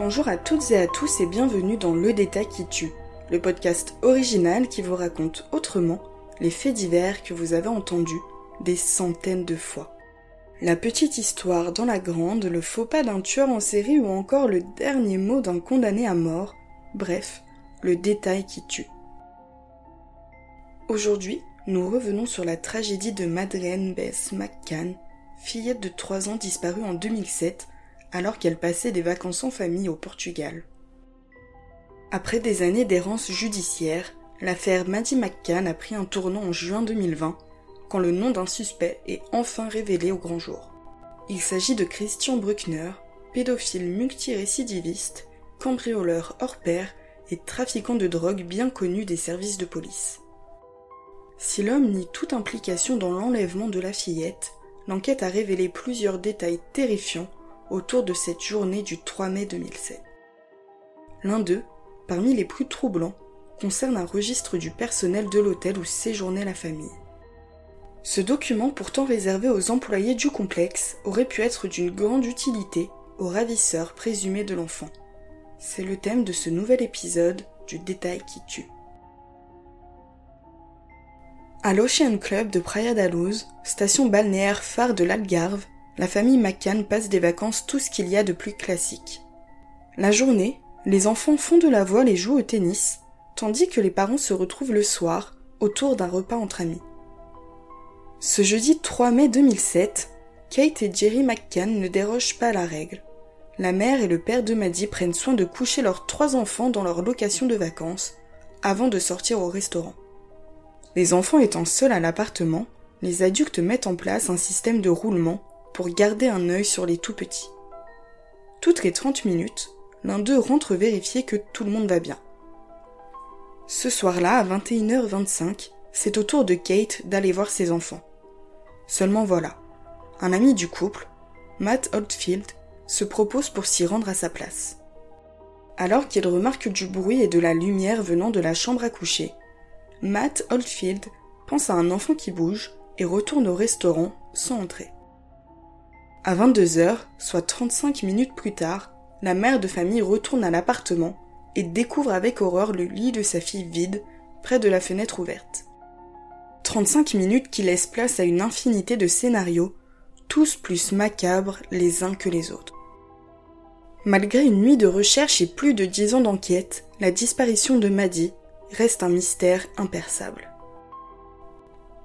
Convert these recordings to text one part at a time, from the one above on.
Bonjour à toutes et à tous et bienvenue dans Le Détail qui tue, le podcast original qui vous raconte autrement les faits divers que vous avez entendus des centaines de fois. La petite histoire dans la grande, le faux pas d'un tueur en série ou encore le dernier mot d'un condamné à mort, bref, le détail qui tue. Aujourd'hui, nous revenons sur la tragédie de Madeleine Bess McCann, fillette de 3 ans disparue en 2007 alors qu'elle passait des vacances en famille au Portugal. Après des années d'errance judiciaire, l'affaire Maddie McCann a pris un tournant en juin 2020 quand le nom d'un suspect est enfin révélé au grand jour. Il s'agit de Christian Bruckner, pédophile multirécidiviste, cambrioleur hors pair et trafiquant de drogue bien connu des services de police. Si l'homme nie toute implication dans l'enlèvement de la fillette, l'enquête a révélé plusieurs détails terrifiants autour de cette journée du 3 mai 2007. L'un d'eux, parmi les plus troublants, concerne un registre du personnel de l'hôtel où séjournait la famille. Ce document, pourtant réservé aux employés du complexe, aurait pu être d'une grande utilité aux ravisseurs présumés de l'enfant. C'est le thème de ce nouvel épisode du détail qui tue. À l'Ocean Club de Praia da Luz, station balnéaire phare de l'Algarve, la famille McCann passe des vacances tout ce qu'il y a de plus classique. La journée, les enfants font de la voile et jouent au tennis, tandis que les parents se retrouvent le soir autour d'un repas entre amis. Ce jeudi 3 mai 2007, Kate et Jerry McCann ne dérogent pas à la règle. La mère et le père de Maddie prennent soin de coucher leurs trois enfants dans leur location de vacances avant de sortir au restaurant. Les enfants étant seuls à l'appartement, les adultes mettent en place un système de roulement pour garder un œil sur les tout petits. Toutes les 30 minutes, l'un d'eux rentre vérifier que tout le monde va bien. Ce soir-là, à 21h25, c'est au tour de Kate d'aller voir ses enfants. Seulement voilà, un ami du couple, Matt Oldfield, se propose pour s'y rendre à sa place. Alors qu'il remarque du bruit et de la lumière venant de la chambre à coucher, Matt Oldfield pense à un enfant qui bouge et retourne au restaurant sans entrer. À 22h, soit 35 minutes plus tard, la mère de famille retourne à l'appartement et découvre avec horreur le lit de sa fille vide, près de la fenêtre ouverte. 35 minutes qui laissent place à une infinité de scénarios, tous plus macabres les uns que les autres. Malgré une nuit de recherche et plus de dix ans d'enquête, la disparition de Maddy reste un mystère imperçable.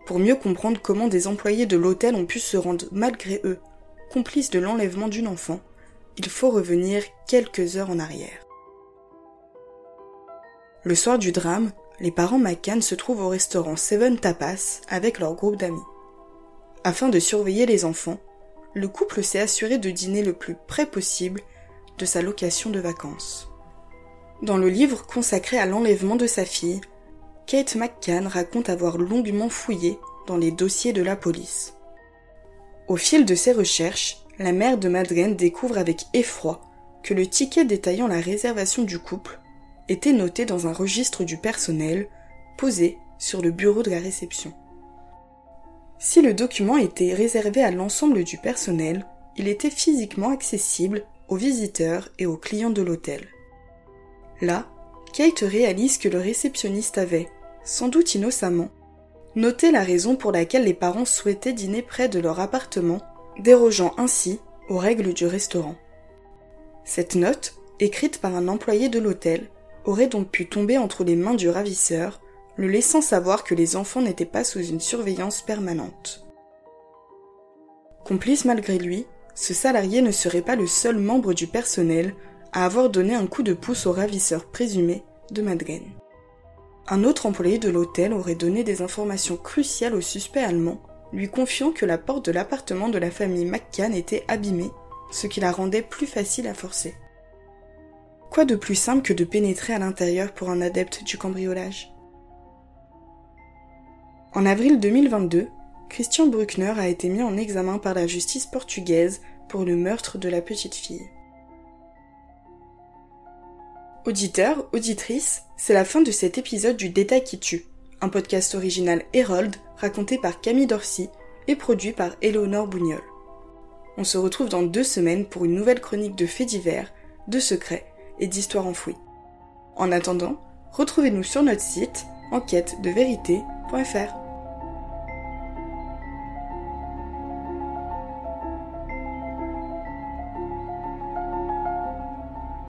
Pour mieux comprendre comment des employés de l'hôtel ont pu se rendre malgré eux de l'enlèvement d'une enfant, il faut revenir quelques heures en arrière. Le soir du drame, les parents McCann se trouvent au restaurant Seven Tapas avec leur groupe d'amis. Afin de surveiller les enfants, le couple s'est assuré de dîner le plus près possible de sa location de vacances. Dans le livre consacré à l'enlèvement de sa fille, Kate McCann raconte avoir longuement fouillé dans les dossiers de la police. Au fil de ses recherches, la mère de Madeleine découvre avec effroi que le ticket détaillant la réservation du couple était noté dans un registre du personnel posé sur le bureau de la réception. Si le document était réservé à l'ensemble du personnel, il était physiquement accessible aux visiteurs et aux clients de l'hôtel. Là, Kate réalise que le réceptionniste avait, sans doute innocemment, Notez la raison pour laquelle les parents souhaitaient dîner près de leur appartement, dérogeant ainsi aux règles du restaurant. Cette note, écrite par un employé de l'hôtel, aurait donc pu tomber entre les mains du ravisseur, le laissant savoir que les enfants n'étaient pas sous une surveillance permanente. Complice malgré lui, ce salarié ne serait pas le seul membre du personnel à avoir donné un coup de pouce au ravisseur présumé de Madeleine. Un autre employé de l'hôtel aurait donné des informations cruciales au suspect allemand, lui confiant que la porte de l'appartement de la famille McCann était abîmée, ce qui la rendait plus facile à forcer. Quoi de plus simple que de pénétrer à l'intérieur pour un adepte du cambriolage? En avril 2022, Christian Bruckner a été mis en examen par la justice portugaise pour le meurtre de la petite fille. Auditeurs, auditrices, c'est la fin de cet épisode du Détail qui tue, un podcast original Hérold raconté par Camille Dorcy et produit par Éléonore Bougnol. On se retrouve dans deux semaines pour une nouvelle chronique de faits divers de secrets et d'histoires enfouies. En attendant, retrouvez-nous sur notre site enquête de vérité.fr.